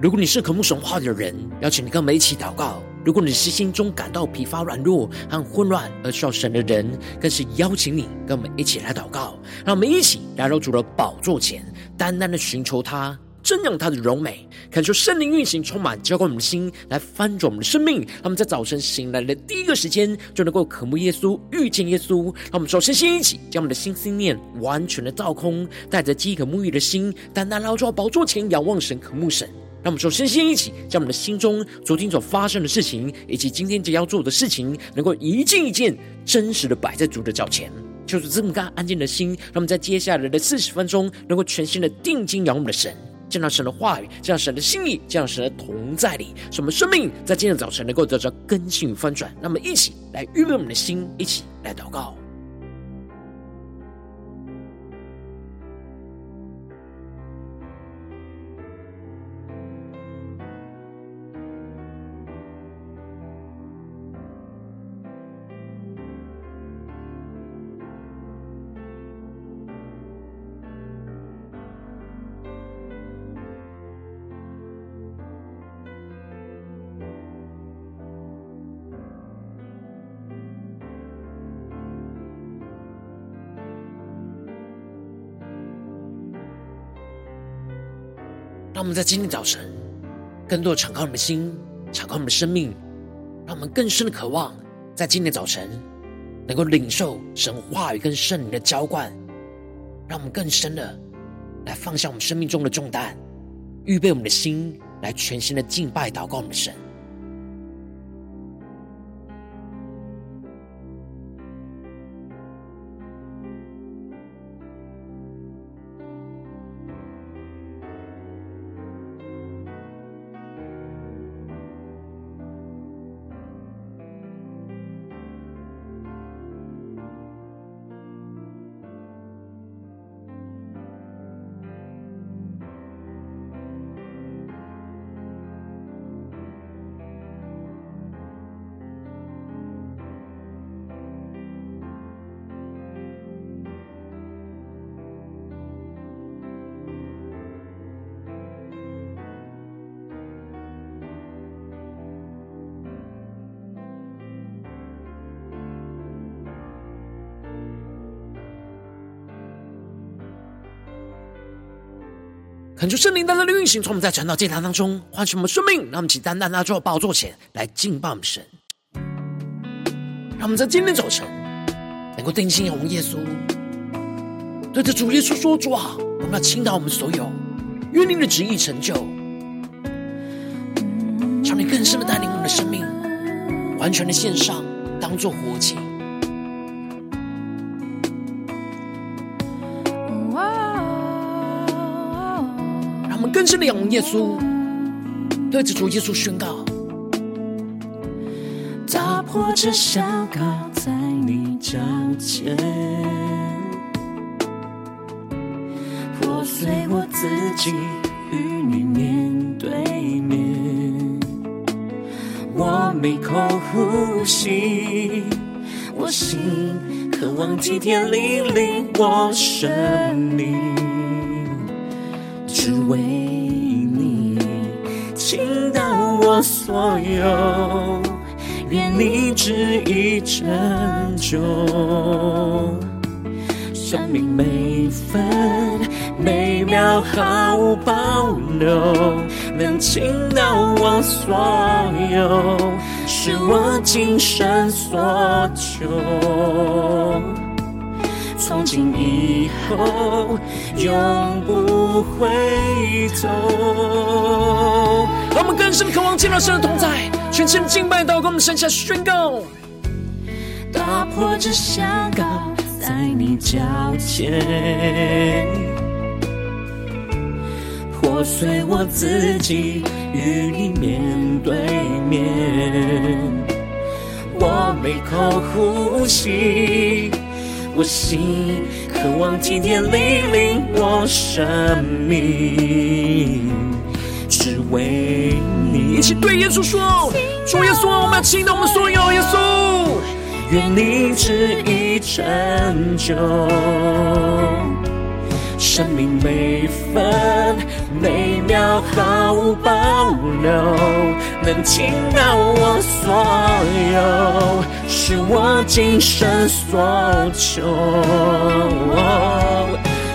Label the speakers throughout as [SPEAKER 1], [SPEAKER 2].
[SPEAKER 1] 如果你是渴慕神话的人，邀请你跟我们一起祷告；如果你是心中感到疲乏、软弱和混乱而需要神的人，更是邀请你跟我们一起来祷告。让我们一起来到主的宝座前，单单的寻求他，瞻仰他的荣美，感受圣灵运行，充满浇灌我们的心，来翻转我们的生命。让我们在早晨醒来的第一个时间，就能够渴慕耶稣、遇见耶稣。让我们首先先一起将我们的心思念完全的倒空，带着饥渴沐浴的心，单单来到宝座前，仰望神、渴慕神。让我们首先先一起将我们的心中昨天所发生的事情，以及今天将要做的事情，能够一件一件真实的摆在主的脚前，就是这么干安静的心。让我们在接下来的四十分钟，能够全心的定睛仰望我们的神，见到神的话语，见到神的心意，见到神的同在里，使我们生命在今天早晨能够得到更新与翻转。那么，一起来预备我们的心，一起来祷告。让我们在今天早晨，更多的敞开我们的心，敞开我们的生命，让我们更深的渴望，在今天早晨能够领受神话语跟圣灵的浇灌，让我们更深的来放下我们生命中的重担，预备我们的心来全新的敬拜祷告我们的神。恳求圣灵单单的运行，从我们在传道祭坛当中唤醒我们生命，让我们起单单拿到宝座前来敬拜我们神。让我们在今天早晨能够定心仰望耶稣，对着主耶稣说：“主啊，我们要倾倒我们所有，愿您的旨意成就。”求你更深的带领我们的生命，完全的献上，当做活祭。更深的仰望耶稣，对着主耶稣宣告：
[SPEAKER 2] 打破这小高在你脚前，破碎我自己与你面对面。我没空呼吸，我心渴望体贴你领我生命，只为。所有，愿你旨意成就。生命每分每秒毫无保留，能倾倒我所有，是我今生所求。从今以后，永不回头。
[SPEAKER 1] 让我们更深的渴望见到神的同在，全心敬拜祷告，我们向下宣告：
[SPEAKER 2] 打破这香港在你脚前，破碎我自己与你面对面。我每口呼吸，我心渴望体贴你领我生命。只为你，
[SPEAKER 1] 一起对耶稣说：主耶稣，我们要倾倒我们所有，耶稣，
[SPEAKER 2] 愿你旨意成就。生命每分每秒毫无保留，能倾倒我所有，是我今生所求。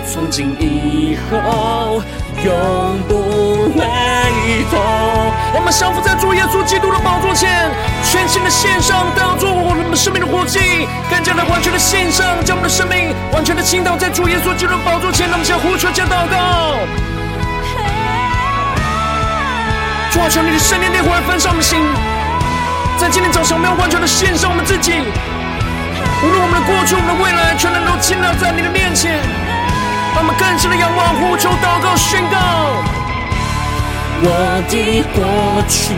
[SPEAKER 2] 从今以后，永不回头。
[SPEAKER 1] 我们降服在主耶稣基督的宝座前，全心的献上，当作我们生命的活祭，更加的完全的献上，将我们的生命完全的倾倒在主耶稣基督的宝座前。让我们向呼求，加祷告。主啊，求你的圣灵烈火焚烧我们的心，在今天早上，我们要完全的献上我们自己，无论我们的过去、我们的未来，全能都倾倒在你的面前。让我们更深的仰望、呼求、祷告、宣告。
[SPEAKER 2] 我的过去，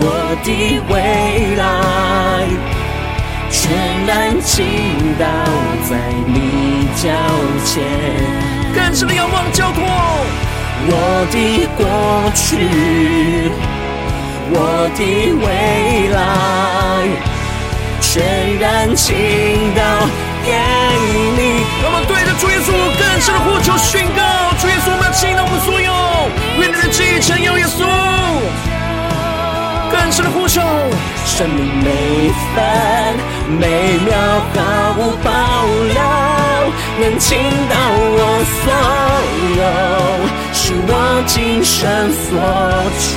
[SPEAKER 2] 我的未来，全然倾倒在你脚前。
[SPEAKER 1] 更深的仰望、交托。
[SPEAKER 2] 我的过去，我的未来，全然倾倒。给你，
[SPEAKER 1] 我们对着主耶稣更深的呼求宣告：倾倒我们所有，愿你的旨意成就耶稣。更深的呼求，
[SPEAKER 2] 生命每分每秒毫无保留，能倾倒我所有，是我今生所求。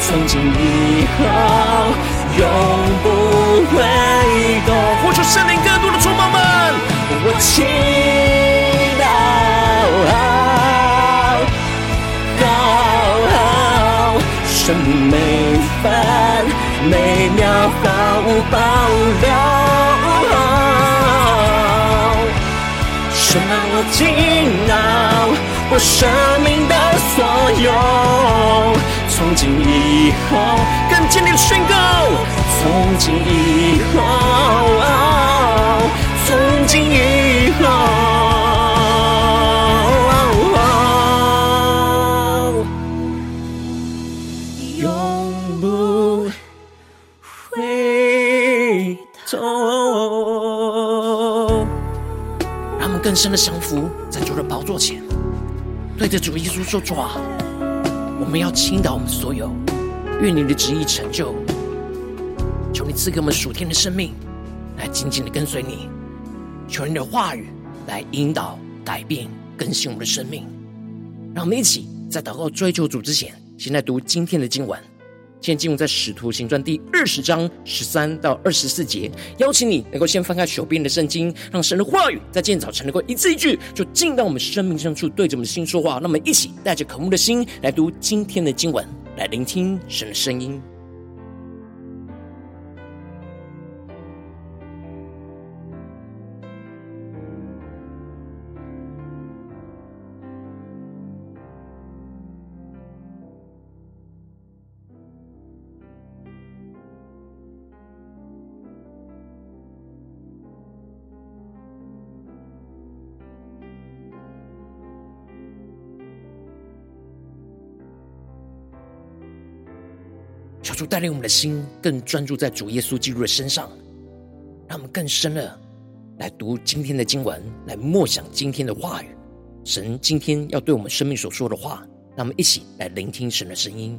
[SPEAKER 2] 从今以后。永不回头。
[SPEAKER 1] 呼求圣灵更多的充满们，
[SPEAKER 2] 我倾生命每分每秒毫无保留。神啊，我倾倒我生命的所有。从今以后，
[SPEAKER 1] 更坚定的宣告。
[SPEAKER 2] 从今以后，从今以
[SPEAKER 1] 后，更深的降服在主的宝座前，对着主耶稣说：“主啊。”我们要倾倒我们所有，愿你的旨意成就。求你赐给我们属天的生命，来紧紧的跟随你。求你的话语来引导、改变、更新我们的生命。让我们一起在祷告追求主之前，先来读今天的经文。今天进入在《使徒行传》第二十章十三到二十四节。邀请你能够先翻开手边的圣经，让神的话语在今天早晨能够一字一句，就进到我们生命深处，对着我们的心说话。让我们一起带着渴慕的心来读今天的经文，来聆听神的声音。主带领我们的心更专注在主耶稣基督的身上，让我们更深的来读今天的经文，来默想今天的话语。神今天要对我们生命所说的话，让我们一起来聆听神的声音。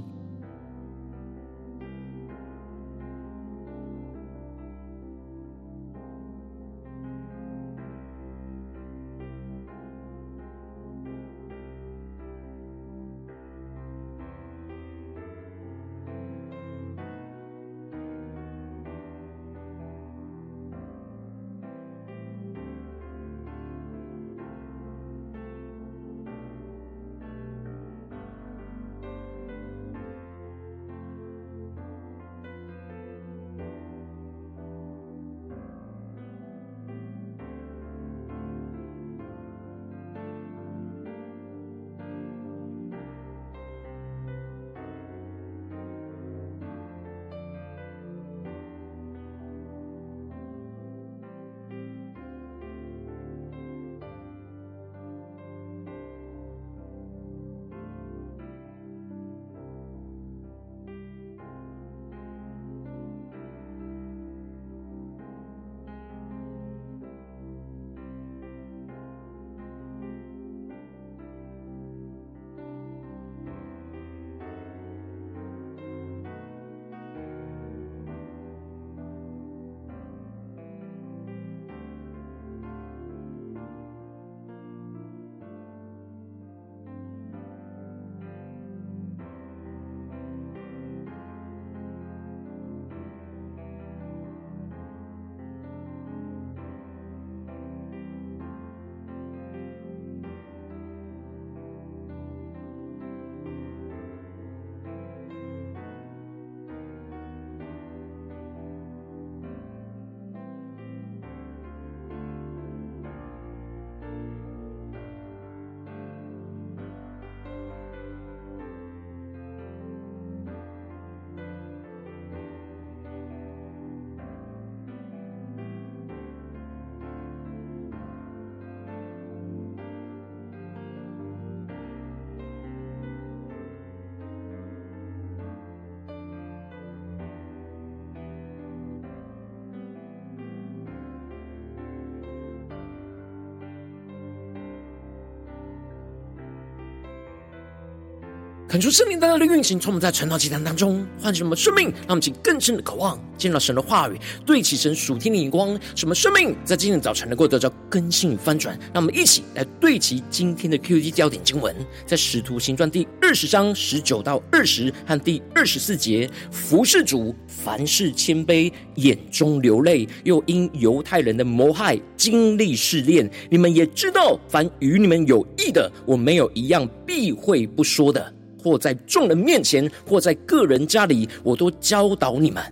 [SPEAKER 1] 恳求圣灵大大的运行，从我们在晨祷祭坛当中唤醒我们生命，让我们更深的渴望见到神的话语，对齐神属天的眼光，使我们生命在今天早晨能够得到更新与翻转。让我们一起来对齐今天的 QD 焦点经文，在使徒行传第二十章十九到二十和第二十四节：服侍主，凡事谦卑，眼中流泪，又因犹太人的谋害经历试炼。你们也知道，凡与你们有益的，我没有一样避讳不说的。或在众人面前，或在个人家里，我都教导你们。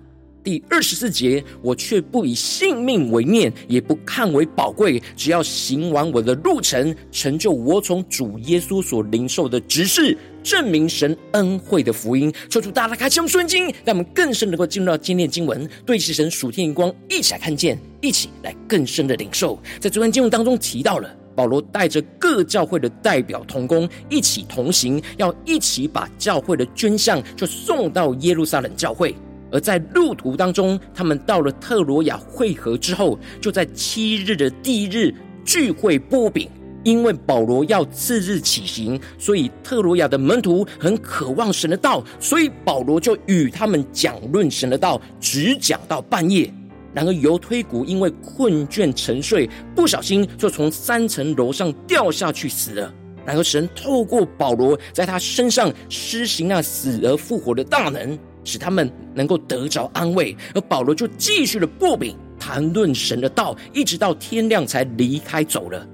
[SPEAKER 1] 第二十四节，我却不以性命为念，也不看为宝贵，只要行完我的路程，成就我从主耶稣所领受的职事，证明神恩惠的福音。求主大大开启我们圣经，让我们更深能够进入到今天的经文，对齐神属天荧光，一起来看见，一起来更深的领受。在昨天经文当中提到了。保罗带着各教会的代表同工一起同行，要一起把教会的捐项就送到耶路撒冷教会。而在路途当中，他们到了特罗亚会合之后，就在七日的第一日聚会波饼。因为保罗要次日起行，所以特罗亚的门徒很渴望神的道，所以保罗就与他们讲论神的道，只讲到半夜。然而犹推古因为困倦沉睡，不小心就从三层楼上掉下去死了。然而神透过保罗在他身上施行那死而复活的大能，使他们能够得着安慰。而保罗就继续的擘饼谈论神的道，一直到天亮才离开走了。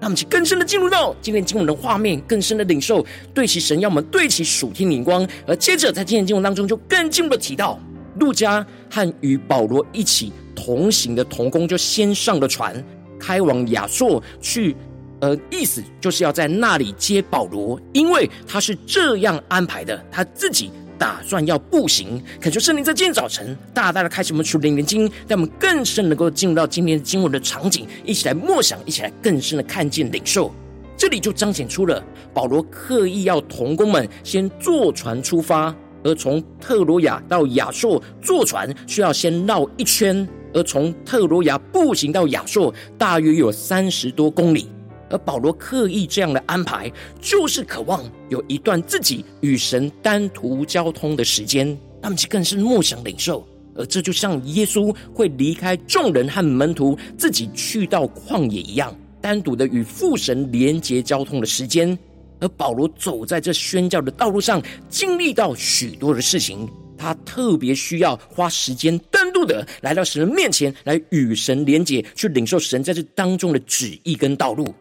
[SPEAKER 1] 那么，请更深的进入到今天经文的画面，更深的领受对齐神要我们对齐属天灵光。而接着在今天经文当中，就更进一步的提到路加和与保罗一起。同行的同工就先上了船，开往亚朔去，呃，意思就是要在那里接保罗，因为他是这样安排的，他自己打算要步行。恳求圣灵在今天早晨大大的开启我们属灵的经，让我们更深能够进入到今天的经文的场景，一起来默想，一起来更深的看见领受。这里就彰显出了保罗刻意要同工们先坐船出发，而从特罗亚到亚朔坐船需要先绕一圈。而从特罗亚步行到亚朔，大约有三十多公里。而保罗刻意这样的安排，就是渴望有一段自己与神单独交通的时间，他们更是默想领受。而这就像耶稣会离开众人和门徒，自己去到旷野一样，单独的与父神连结交通的时间。而保罗走在这宣教的道路上，经历到许多的事情。他特别需要花时间单独的来到神的面前，来与神连结，去领受神在这当中的旨意跟道路。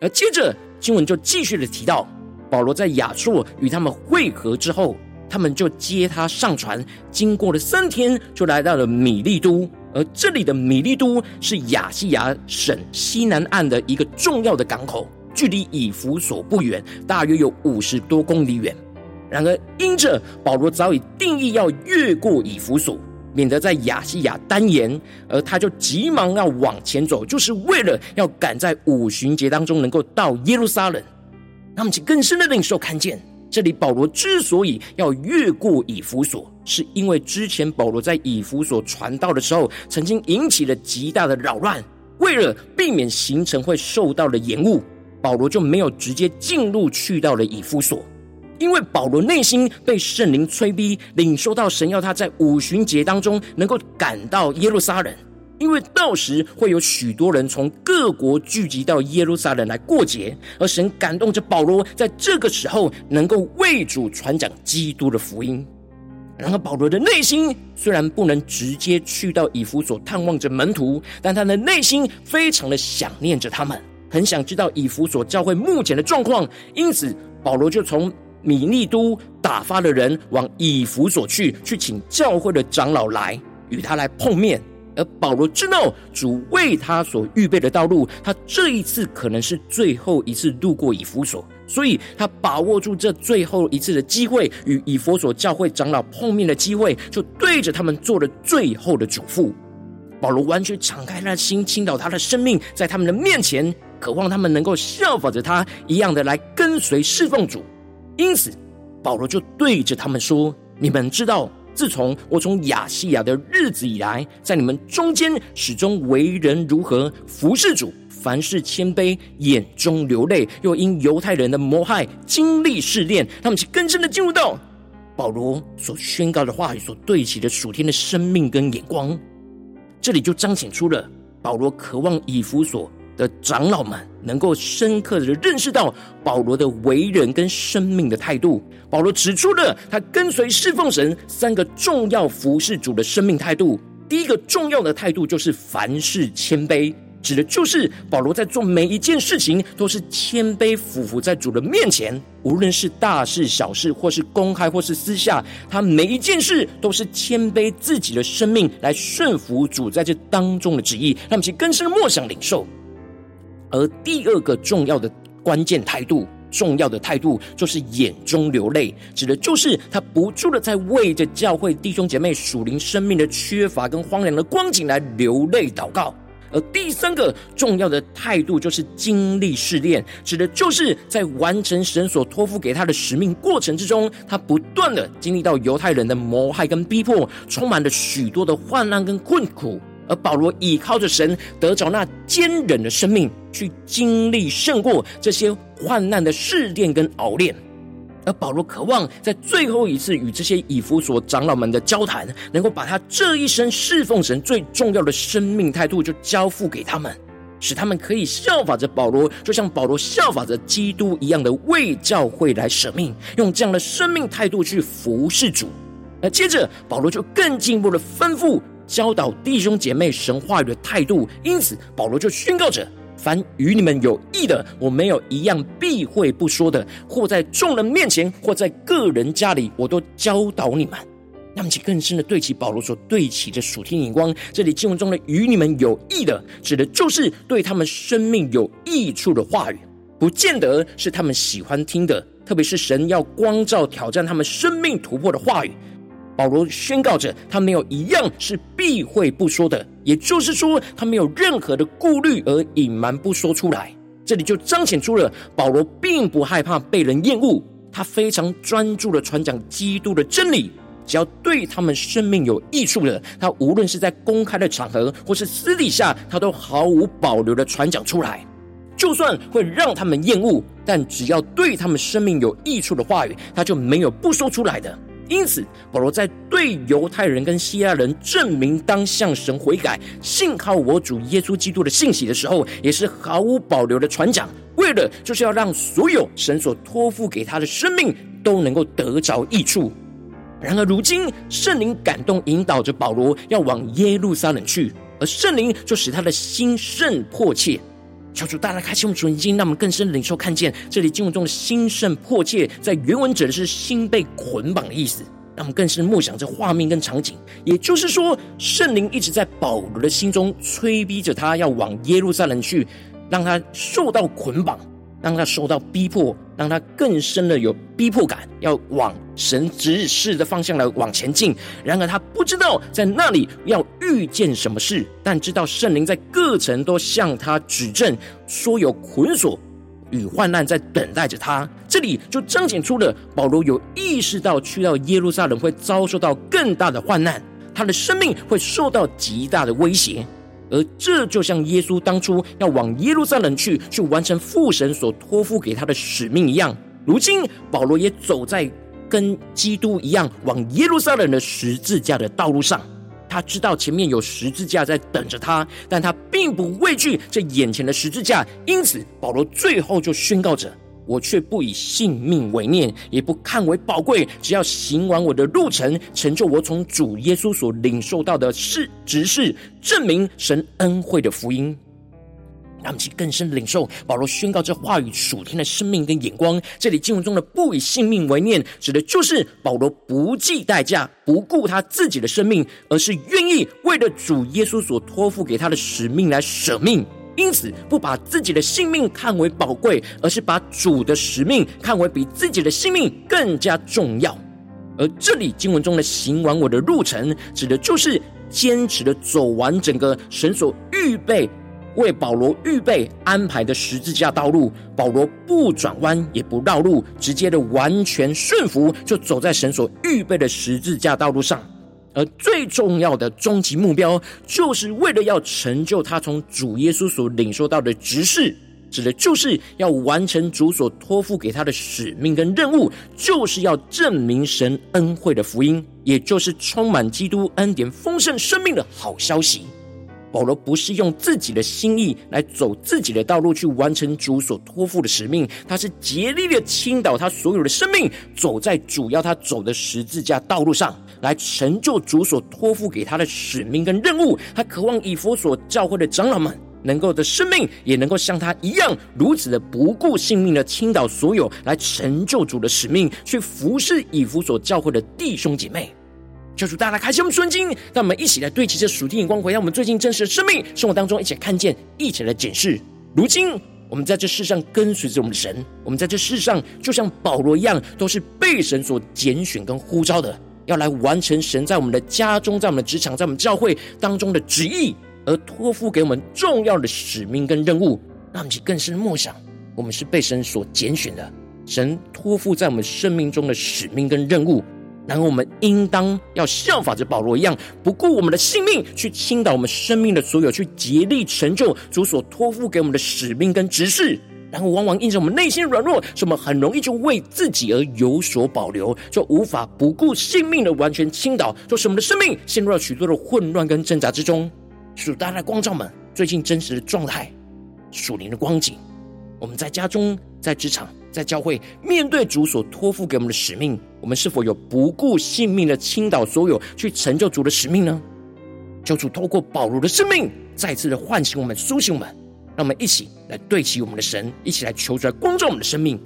[SPEAKER 1] 而接着经文就继续的提到，保罗在亚朔与他们会合之后，他们就接他上船，经过了三天，就来到了米利都。而这里的米利都是亚细亚省西南岸的一个重要的港口，距离以弗所不远，大约有五十多公里远。然而，因着保罗早已定义要越过以弗所，免得在亚细亚耽延，而他就急忙要往前走，就是为了要赶在五旬节当中能够到耶路撒冷。那么，请更深的领受看见，这里保罗之所以要越过以弗所，是因为之前保罗在以弗所传道的时候，曾经引起了极大的扰乱，为了避免行程会受到了延误，保罗就没有直接进入去到了以弗所。因为保罗内心被圣灵催逼，领受到神要他在五旬节当中能够赶到耶路撒冷，因为到时会有许多人从各国聚集到耶路撒冷来过节，而神感动着保罗在这个时候能够为主传讲基督的福音。然而保罗的内心虽然不能直接去到以弗所探望着门徒，但他的内心非常的想念着他们，很想知道以弗所教会目前的状况，因此保罗就从。米利都打发了人往以弗所去，去请教会的长老来与他来碰面。而保罗知道主为他所预备的道路，他这一次可能是最后一次路过以弗所，所以他把握住这最后一次的机会，与以弗所教会长老碰面的机会，就对着他们做了最后的嘱咐。保罗完全敞开他的心，倾倒他的生命在他们的面前，渴望他们能够效法着他一样的来跟随侍奉主。因此，保罗就对着他们说：“你们知道，自从我从亚细亚的日子以来，在你们中间始终为人如何服侍主，凡事谦卑，眼中流泪，又因犹太人的谋害经历试炼，他们就更深的进入到保罗所宣告的话语所对齐的属天的生命跟眼光。这里就彰显出了保罗渴望以弗所的长老们能够深刻的认识到保罗的为人跟生命的态度。保罗指出了他跟随侍奉神三个重要服侍主的生命态度。第一个重要的态度就是凡事谦卑，指的就是保罗在做每一件事情都是谦卑俯伏在主的面前，无论是大事小事，或是公开或是私下，他每一件事都是谦卑自己的生命来顺服主在这当中的旨意，让我们去更深的默想领受。而第二个重要的关键态度。重要的态度就是眼中流泪，指的就是他不住的在为着教会弟兄姐妹属灵生命的缺乏跟荒凉的光景来流泪祷告。而第三个重要的态度就是经历试炼，指的就是在完成神所托付给他的使命过程之中，他不断的经历到犹太人的谋害跟逼迫，充满了许多的患难跟困苦。而保罗倚靠着神，得着那坚忍的生命，去经历胜过这些患难的试炼跟熬炼。而保罗渴望在最后一次与这些以弗所长老们的交谈，能够把他这一生侍奉神最重要的生命态度，就交付给他们，使他们可以效法着保罗，就像保罗效法着基督一样的为教会来舍命，用这样的生命态度去服侍主。而接着保罗就更进一步的吩咐。教导弟兄姐妹神话语的态度，因此保罗就宣告着：凡与你们有益的，我没有一样避讳不说的，或在众人面前，或在个人家里，我都教导你们。那么，其更深的对齐保罗所对齐的属天眼光，这里经文中的与你们有益的，指的就是对他们生命有益处的话语，不见得是他们喜欢听的，特别是神要光照挑战他们生命突破的话语。保罗宣告着，他没有一样是避讳不说的，也就是说，他没有任何的顾虑而隐瞒不说出来。这里就彰显出了保罗并不害怕被人厌恶，他非常专注的传讲基督的真理，只要对他们生命有益处的，他无论是在公开的场合或是私底下，他都毫无保留的传讲出来。就算会让他们厌恶，但只要对他们生命有益处的话语，他就没有不说出来的。因此，保罗在对犹太人跟希腊人证明当向神悔改、信靠我主耶稣基督的信息的时候，也是毫无保留的传讲，为了就是要让所有神所托付给他的生命都能够得着益处。然而，如今圣灵感动引导着保罗要往耶路撒冷去，而圣灵就使他的心甚迫切。求主大大开启我们属灵经，让我们更深领受看见这里经文中的心甚迫切，在原文指的是心被捆绑的意思。让我们更深默想这画面跟场景，也就是说，圣灵一直在保罗的心中催逼着他要往耶路撒冷去，让他受到捆绑。让他受到逼迫，让他更深的有逼迫感，要往神指示的方向来往前进。然而他不知道在那里要遇见什么事，但知道圣灵在各城都向他指证，说有捆锁与患难在等待着他。这里就彰显出了保罗有意识到去到耶路撒冷会遭受到更大的患难，他的生命会受到极大的威胁。而这就像耶稣当初要往耶路撒冷去，去完成父神所托付给他的使命一样。如今保罗也走在跟基督一样往耶路撒冷的十字架的道路上。他知道前面有十字架在等着他，但他并不畏惧这眼前的十字架。因此，保罗最后就宣告着。我却不以性命为念，也不看为宝贵，只要行完我的路程，成就我从主耶稣所领受到的事，只是，证明神恩惠的福音。让我们去更深领受保罗宣告这话语属天的生命跟眼光。这里经文中的“不以性命为念”，指的就是保罗不计代价，不顾他自己的生命，而是愿意为了主耶稣所托付给他的使命来舍命。因此，不把自己的性命看为宝贵，而是把主的使命看为比自己的性命更加重要。而这里经文中的“行完我的路程”，指的就是坚持的走完整个神所预备为保罗预备安排的十字架道路。保罗不转弯，也不绕路，直接的完全顺服，就走在神所预备的十字架道路上。而最重要的终极目标，就是为了要成就他从主耶稣所领受到的职事，指的就是要完成主所托付给他的使命跟任务，就是要证明神恩惠的福音，也就是充满基督恩典丰盛生命的好消息。保罗不是用自己的心意来走自己的道路去完成主所托付的使命，他是竭力的倾倒他所有的生命，走在主要他走的十字架道路上，来成就主所托付给他的使命跟任务。他渴望以弗所教会的长老们能够的生命，也能够像他一样，如此的不顾性命的倾倒所有，来成就主的使命，去服侍以弗所教会的弟兄姐妹。求主大家开启我们顺经，让我们一起来对齐这属天眼光，回到我们最近真实的生命生活当中，一起来看见，一起来检视。如今我们在这世上跟随着我们的神，我们在这世上就像保罗一样，都是被神所拣选跟呼召的，要来完成神在我们的家中、在我们的职场、在我们教会当中的旨意，而托付给我们重要的使命跟任务。让我们去更深默想，我们是被神所拣选的，神托付在我们生命中的使命跟任务。然后我们应当要效法着保罗一样，不顾我们的性命，去倾倒我们生命的所有，去竭力成就主所托付给我们的使命跟职事。然后往往因着我们内心软弱，使我们很容易就为自己而有所保留，就无法不顾性命的完全倾倒，就使我们的生命陷入了许多的混乱跟挣扎之中。属大家的光照们，最近真实的状态，属灵的光景，我们在家中，在职场。在教会面对主所托付给我们的使命，我们是否有不顾性命的倾倒所有，去成就主的使命呢？求主透过保罗的生命，再次的唤醒我们、苏醒我们，让我们一起来对齐我们的神，一起来求出来光照我们的生命。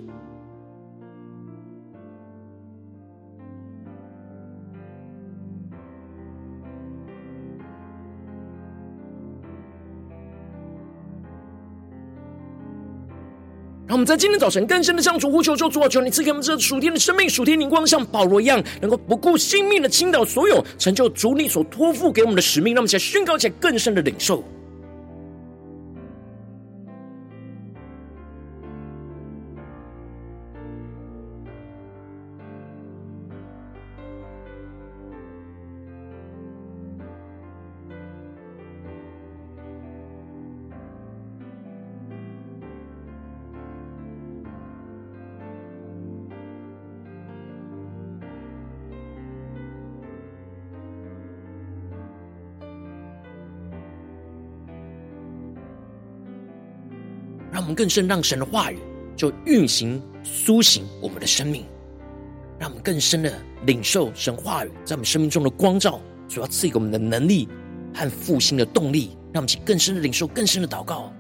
[SPEAKER 1] 我们在今天早晨更深的向主呼求，求主啊，求你赐给我们这属天的生命、属天灵光，像保罗一样，能够不顾性命的倾倒所有，成就主你所托付给我们的使命。让我们起来宣告，起来更深的领受。让我们更深让神的话语就运行苏醒我们的生命，让我们更深的领受神话语在我们生命中的光照，主要赐给我们的能力和复兴的动力，让我们去更深的领受、更深的祷告。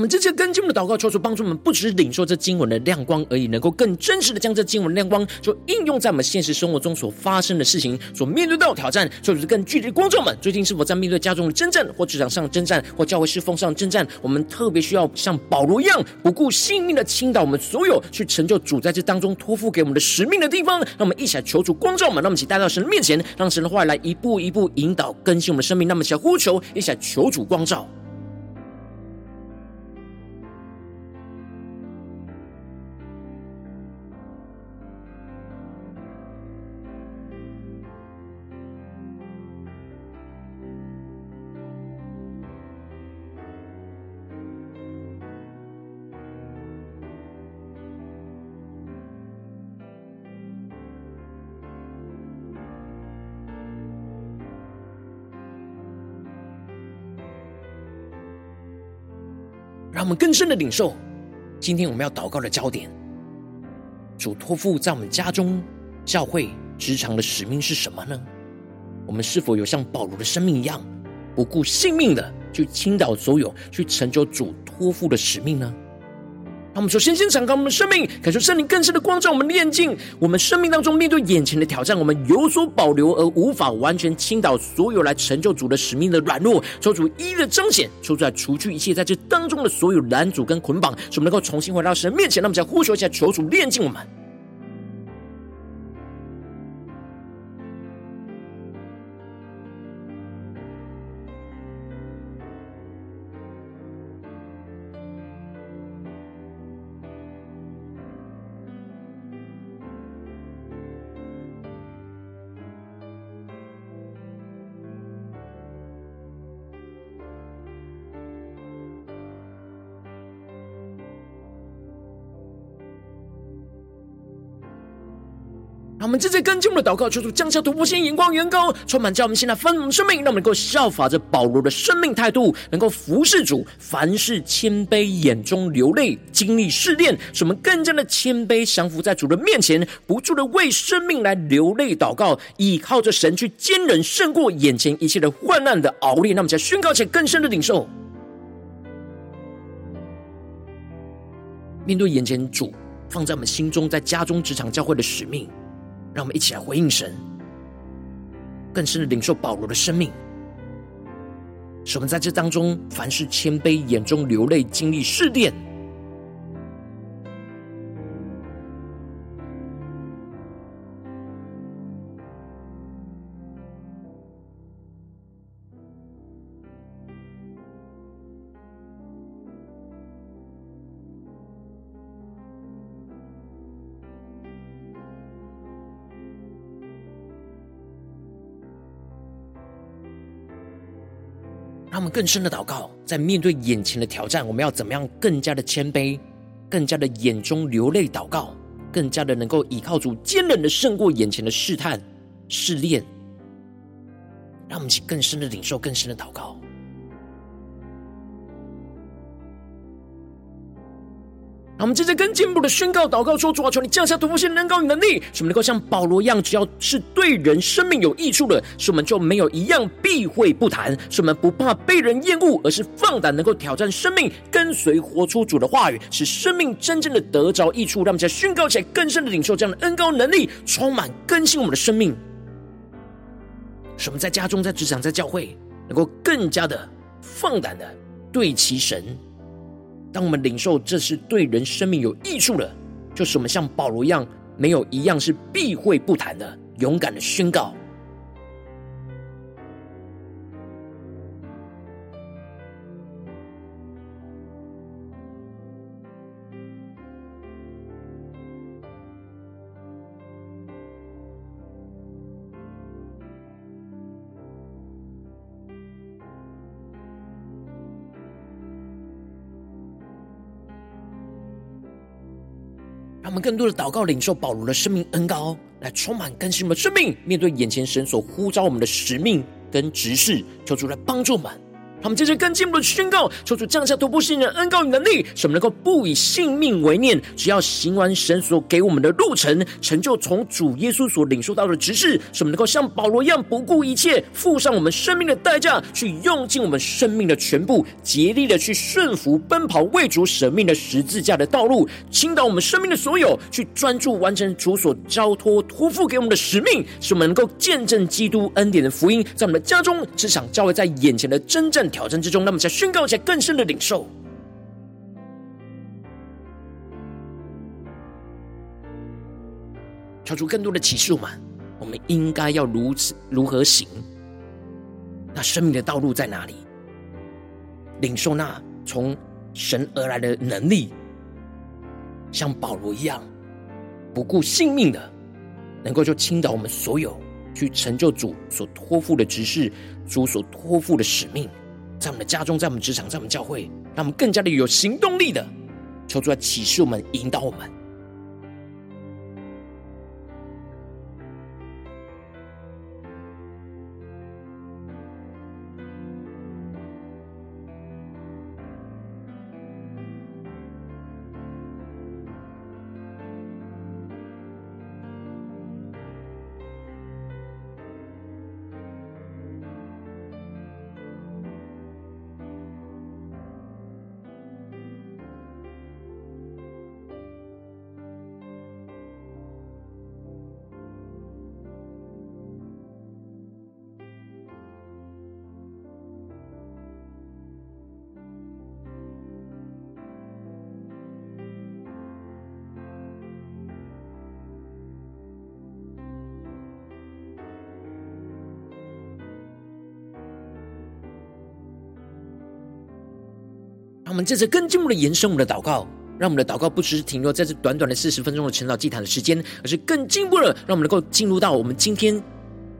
[SPEAKER 1] 我们这次跟经文的祷告，求主帮助我们，不只是领受这经文的亮光而已，能够更真实的将这经文的亮光，就应用在我们现实生活中所发生的事情，所面对到的挑战。求主更具体的光照们，最近是否在面对家中的征战，或职场上的征战，或教会侍奉上的征战？我们特别需要像保罗一样，不顾性命的倾倒我们所有，去成就主在这当中托付给我们的使命的地方。让我们一起来求主光照们，让我们一起带到神的面前，让神的话来一步一步引导更新我们的生命。那么，一起呼求，一起来求主光照。让我们更深的领受，今天我们要祷告的焦点，主托付在我们家中、教会、职场的使命是什么呢？我们是否有像保罗的生命一样，不顾性命的去倾倒所有，去成就主托付的使命呢？他们说先先敞开我们的生命，感受圣灵更深的光照我们的炼净。我们生命当中面对眼前的挑战，我们有所保留而无法完全倾倒所有来成就主的使命的软弱，求主一一的彰显，求主来除去一切在这当中的所有拦阻跟捆绑，使我们能够重新回到神面前。那么，想呼求一下，求主炼净我们。我们正在跟进我们的祷告，求主降下突破性眼光，远高充满叫我们现在丰盛生命，让我们能够效法着保罗的生命态度，能够服侍主，凡事谦卑，眼中流泪，经历试炼，使我们更加的谦卑，降服在主的面前，不住的为生命来流泪祷告，依靠着神去坚忍胜过眼前一切的患难的熬炼。让我们再宣告且更深的领受，面对眼前主放在我们心中，在家中、职场、教会的使命。让我们一起来回应神，更深的领受保罗的生命，使我们在这当中凡事谦卑，眼中流泪，经历试炼。更深的祷告，在面对眼前的挑战，我们要怎么样更加的谦卑，更加的眼中流泪祷告，更加的能够依靠主坚韧的胜过眼前的试探试炼。让我们去更深的领受，更深的祷告。让我们接着跟进一步的宣告、祷告说：主啊，求你降下突破性能高与能力，使我们能够像保罗一样，只要是对人生命有益处的，使我们就没有一样避讳不谈；使我们不怕被人厌恶，而是放胆能够挑战生命，跟随活出主的话语，使生命真正的得着益处。让我们在宣告起来，更深的领受这样的恩膏能力，充满更新我们的生命，使我们在家中、在职场、在教会，能够更加的放胆的对齐神。当我们领受这是对人生命有益处的，就是我们像保罗一样，没有一样是避讳不谈的，勇敢的宣告。更多的祷告，领受保罗的生命恩膏，来充满更新我们的生命。面对眼前神所呼召我们的使命跟职事，求主来帮助我们。他们接着更进一步的宣告，求主降下突破性的恩膏与能力，使我们能够不以性命为念，只要行完神所给我们的路程，成就从主耶稣所领受到的职事，使我们能够像保罗一样不顾一切，付上我们生命的代价，去用尽我们生命的全部，竭力的去顺服奔跑为主舍命的十字架的道路，倾倒我们生命的所有，去专注完成主所交托托付给我们的使命，使我们能够见证基督恩典的福音，在我们的家中、职场、教会，在眼前的真正挑战之中，那么在宣告一下更深的领受，超出更多的启示嘛？我们应该要如此如何行？那生命的道路在哪里？领受那从神而来的能力，像保罗一样不顾性命的，能够就倾倒我们所有，去成就主所托付的职事，主所托付的使命。在我们的家中，在我们职场，在我们教会，让我们更加的有行动力的，求主来启示我们，引导我们。我们这次更进一步的延伸我们的祷告，让我们的祷告不只是停留在这短短的四十分钟的晨祷祭坛的时间，而是更进一步的，让我们能够进入到我们今天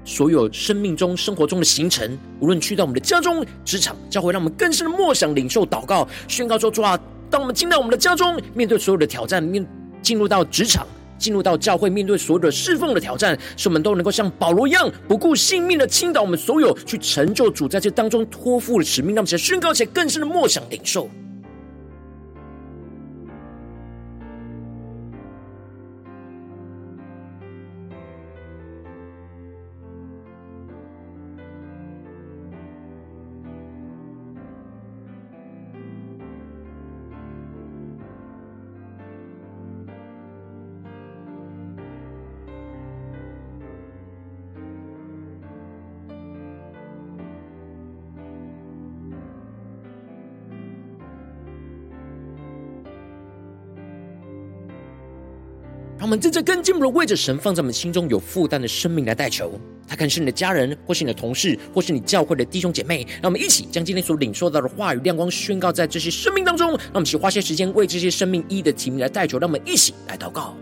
[SPEAKER 1] 所有生命中、生活中的行程。无论去到我们的家中、职场、教会，让我们更深的默想、领受、祷告、宣告说：主啊，当我们进到我们的家中，面对所有的挑战，面进入到职场。进入到教会，面对所有的侍奉的挑战，使我们都能够像保罗一样，不顾性命的倾倒我们所有，去成就主在这当中托付的使命。让我们宣告且，更深的默想领受。我们在这更进一步的为着神放在我们心中有负担的生命来代求，他可能是你的家人，或是你的同事，或是你教会的弟兄姐妹。让我们一起将今天所领受到的话语亮光宣告在这些生命当中。让我们一起花些时间为这些生命一一的提名来代求。让我们一起来祷告。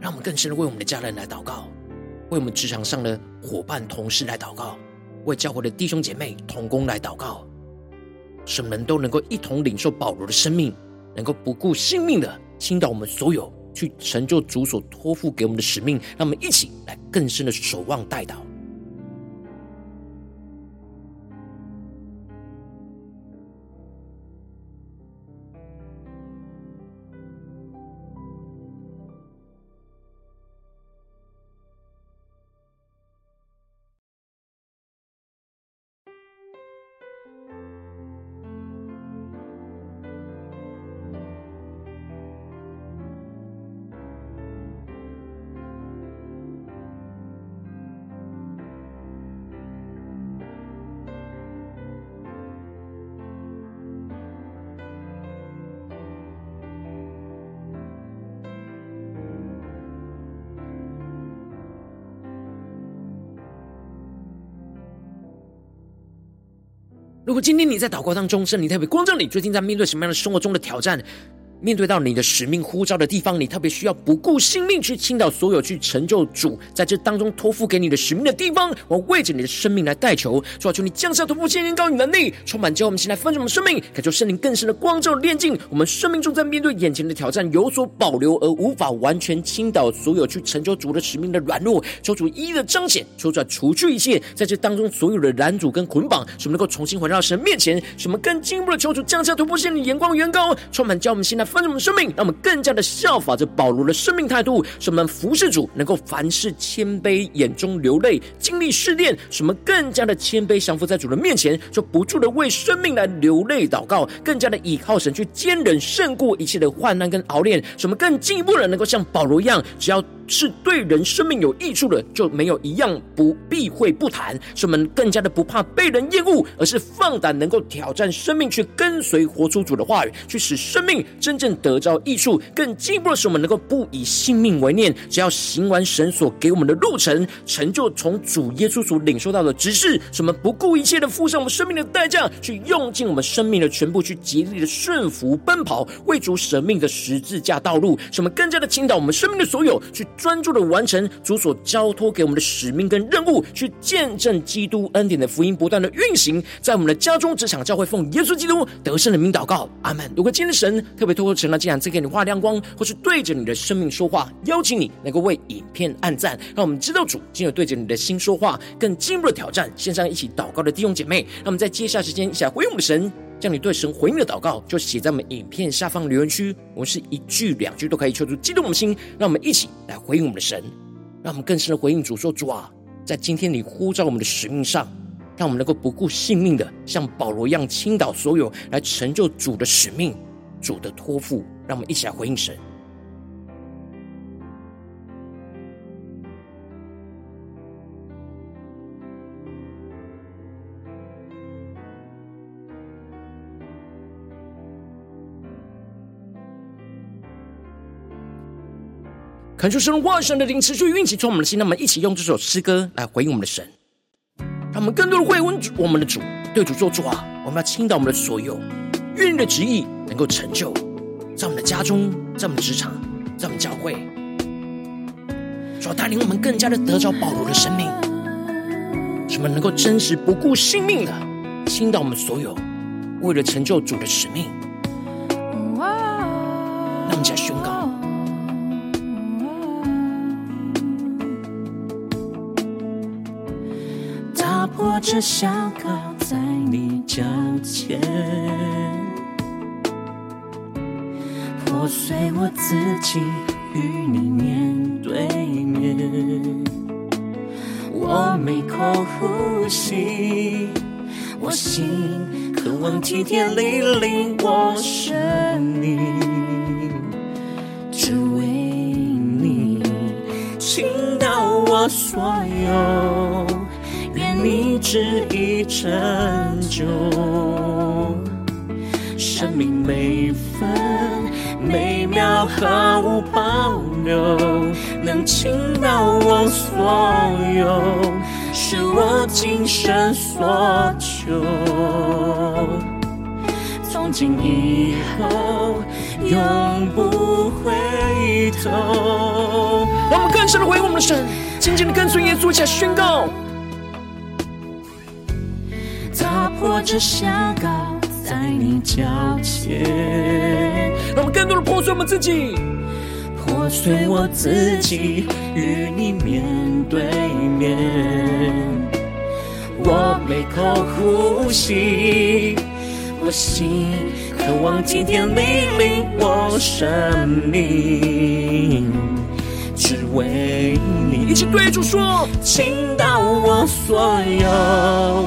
[SPEAKER 1] 让我们更深的为我们的家人来祷告，为我们职场上的伙伴、同事来祷告。为教会的弟兄姐妹同工来祷告，使我们都能够一同领受保罗的生命，能够不顾性命的倾倒我们所有，去成就主所托付给我们的使命。让我们一起来更深的守望代祷。如果今天你在祷告当中，圣灵特别光照你，最近在面对什么样的生活中的挑战？面对到你的使命呼召的地方，你特别需要不顾性命去倾倒所有，去成就主在这当中托付给你的使命的地方。我为着你的生命来代求，主啊，求你降下突破性、高与能力，充满教我们现在分盛我们生命，感受圣灵更深的光照、炼净我们生命中，在面对眼前的挑战有所保留而无法完全倾倒所有去成就主的使命的软弱，求主一一的彰显，求主除去一切在这当中所有的拦阻跟捆绑，使我们能够重新回到神面前。使我们更进一步的求主降下突破性的眼光、远高，充满教我们现在。关注我们生命，让我们更加的效法着保罗的生命态度，使我们服侍主能够凡事谦卑，眼中流泪，经历试炼，使我们更加的谦卑，降服在主的面前，就不住的为生命来流泪祷告，更加的倚靠神去坚忍，胜过一切的患难跟熬炼，使我们更进一步的能够像保罗一样，只要。是对人生命有益处的，就没有一样不避讳不谈。使我们更加的不怕被人厌恶，而是放胆能够挑战生命，去跟随活出主的话语，去使生命真正得着益处。更进一步的是，我们能够不以性命为念，只要行完神所给我们的路程，成就从主耶稣所领受到的指示。使我们不顾一切的付上我们生命的代价，去用尽我们生命的全部，去竭力的顺服奔跑，为主舍命的十字架道路。使我们更加的倾倒我们生命的所有，去。专注的完成主所交托给我们的使命跟任务，去见证基督恩典的福音不断的运行在我们的家中、职场、教会，奉耶稣基督得胜的名祷告，阿门。如果今天神特别透过神的这样赐给你画亮光，或是对着你的生命说话，邀请你能够为影片按赞，让我们知道主今日对着你的心说话，更进一步的挑战线上一起祷告的弟兄姐妹，让我们在接下时间一起来回应我们的神。将你对神回应的祷告，就写在我们影片下方留言区。我们是一句两句都可以求助激动我们心，让我们一起来回应我们的神，让我们更深的回应主说：主啊，在今天你呼召我们的使命上，让我们能够不顾性命的，像保罗一样倾倒所有，来成就主的使命、主的托付。让我们一起来回应神。恳求神话神的灵持续运行从我们的心，那么一起用这首诗歌来回应我们的神，让我们更多的回应我们的主，对主做主啊，我们要倾倒我们的所有，愿你的旨意能够成就，在我们的家中，在我们职场，在我们教会，主要带领我们更加的得着保罗的生命，使我们能够真实不顾性命的倾倒我们所有，为了成就主的使命。让我们一起来宣告。
[SPEAKER 2] 打破这小高在你脚前，破碎我自己与你面对面。我每口呼吸，我心渴望体贴你令我生命。只为你倾倒我所有，旨意成就，生命每分每秒毫无保留，能倾倒我所有，是我今生所求。从今以后，永不回
[SPEAKER 1] 头。我们更深的回应我们的神，紧紧的跟随耶稣，一起来宣告。
[SPEAKER 2] 踏破这小高，在你脚前。
[SPEAKER 1] 让我们更多的破碎我们自己，
[SPEAKER 2] 破碎我自己，与你面对面。我每口呼吸，我心渴望今天你领我生命，只为你。
[SPEAKER 1] 一起对主说，
[SPEAKER 2] 倾倒我所有，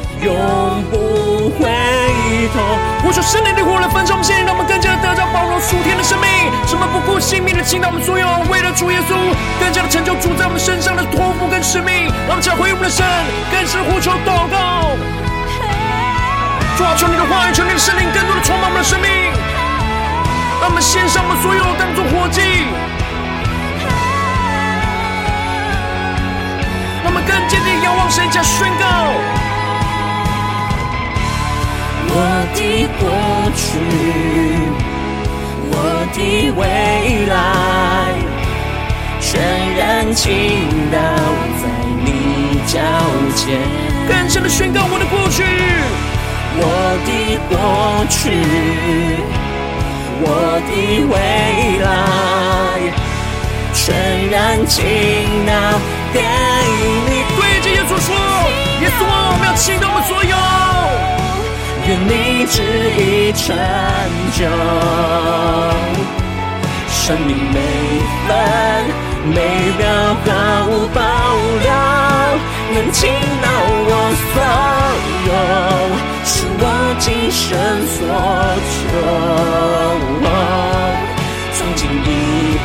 [SPEAKER 2] 永不回头。
[SPEAKER 1] 我说圣灵的火来焚烧我们，现在让我们更加的得着保罗属天的生命，什么不顾性命的倾倒我们所有，为了主耶稣，更加的成就主在我们身上的托付跟使命。让我们回我们的神，更是呼求祷告，主啊，求你的话语，求你的圣灵，更多的充满我们的生命。让我们献上我们所有，当作活祭。让我们更坚定仰望神，加宣告。
[SPEAKER 2] 我的过去，我的未来，全然倾倒在你脚前。
[SPEAKER 1] 更深的宣告我的过去，
[SPEAKER 2] 我的过去。我的未来，全然倾倒给你。
[SPEAKER 1] 对着耶稣说，耶稣，我们要倾倒我们所有，
[SPEAKER 2] 愿你旨意成就，生命每分每秒毫无保留，能倾倒我所有。是我今生所求，从今以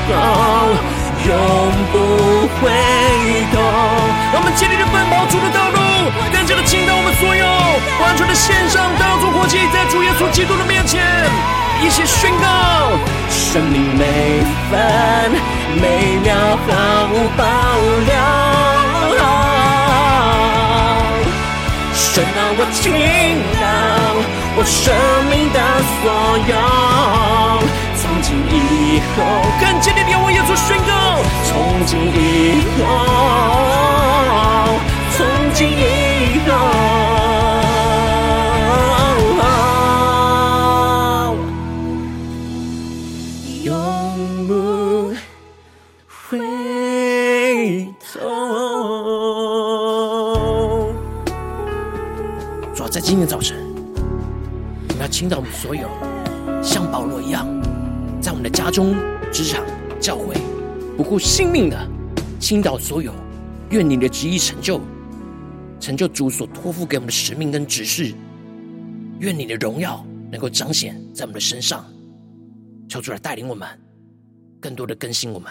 [SPEAKER 2] 后永不回头。
[SPEAKER 1] 让我们竭力的奔跑主的道路，更加的倾倒我们所有，完全的献上，当作活祭，在主耶稣基督的面前，一起宣告：
[SPEAKER 2] 生命每分每秒毫无保留。神啊，我倾倒我生命的所有，从今以后，
[SPEAKER 1] 更坚定地往耶稣宣告。
[SPEAKER 2] 从今以后，从今以后，永不回头。
[SPEAKER 1] 主要在今天早晨，我们要倾倒我们所有，像保罗一样，在我们的家中、职场、教会，不顾性命的倾倒所有。愿你的旨意成就，成就主所托付给我们的使命跟指示。愿你的荣耀能够彰显在我们的身上，求主来带领我们，更多的更新我们。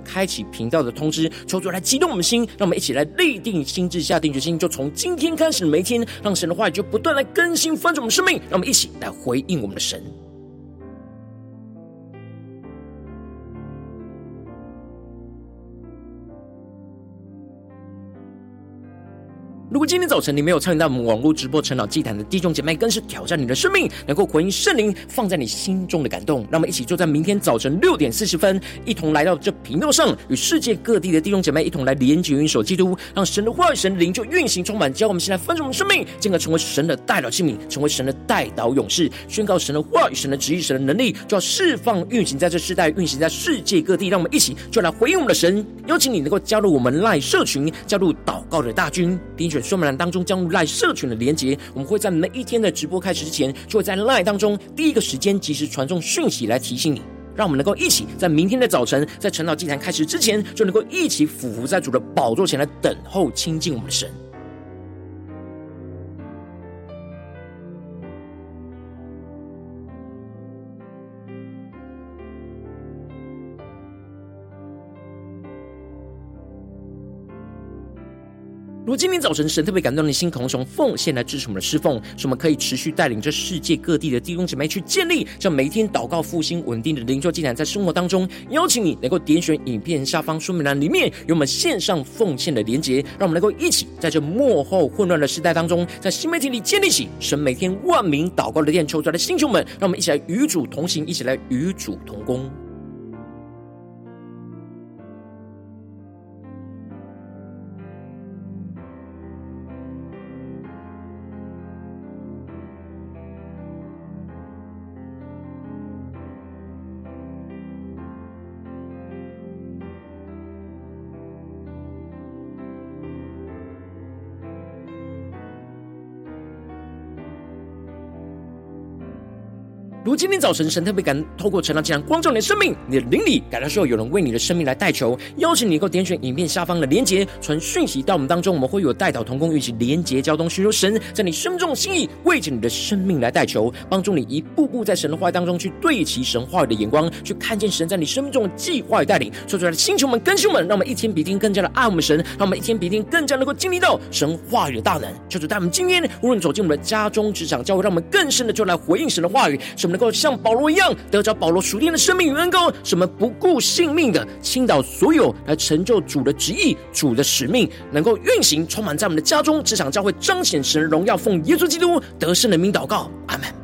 [SPEAKER 1] 开启频道的通知，求主来激动我们心，让我们一起来立定心智，下定决心，就从今天开始每一天，让神的话语就不断来更新翻转我们生命，让我们一起来回应我们的神。如果今天早晨你没有参与到我们网络直播晨祷祭坛的弟兄姐妹，更是挑战你的生命，能够回应圣灵放在你心中的感动。让我们一起就在明天早晨六点四十分，一同来到这频道上，与世界各地的弟兄姐妹一同来连结、元首基督，让神的话语、神的灵就运行充满，教我们现在分盛我们生命，进而成为神的代祷器皿，成为神的代祷勇士，宣告神的话语、神的旨意、神的能力，就要释放、运行在这世代，运行在世界各地。让我们一起就来回应我们的神，邀请你能够加入我们赖社群，加入祷告的大军，点选说明栏当中将赖社群的连接，我们会在每一天的直播开始之前，就会在拉当中第一个时间及时传送讯息来提醒你，让我们能够一起在明天的早晨，在晨祷祭坛开始之前，就能够一起俯伏在主的宝座前来等候亲近我们的神。如今天早晨神特别感动的心，渴望从奉献来支持我们的侍奉，使我们可以持续带领这世界各地的弟兄姐妹去建立这每天祷告复兴稳定的灵修祭坛，在生活当中，邀请你能够点选影片下方说明栏里面有我们线上奉献的连结，让我们能够一起在这幕后混乱的时代当中，在新媒体里建立起神每天万名祷告的电，求出来的弟兄们，让我们一起来与主同行，一起来与主同工。今天早晨，神特别感透过晨祷祭坛光照你的生命，你的灵里感到说有人为你的生命来代求，邀请你能够点选影片下方的连结，传讯息到我们当中，我们会有代祷同工，一起连结交通，寻求神在你生命中的心意，为着你的生命来代求，帮助你一步步在神的话语当中去对齐神话语的眼光，去看见神在你生命中的计划与带领。说出来的星球们、更新们，让我们一天比一天更加的爱我们神，让我们一天比一天更加能够经历到神话语的大能。求主带我们今天无论走进我们的家中、职场、教会，让我们更深的就来回应神的话语，使我们能够像保罗一样得着保罗属天的生命与恩膏，使我们不顾性命的倾倒所有来成就主的旨意、主的使命，能够运行充满在我们的家中、职场、教会，彰显神荣耀。奉耶稣基督得胜的名祷告，阿门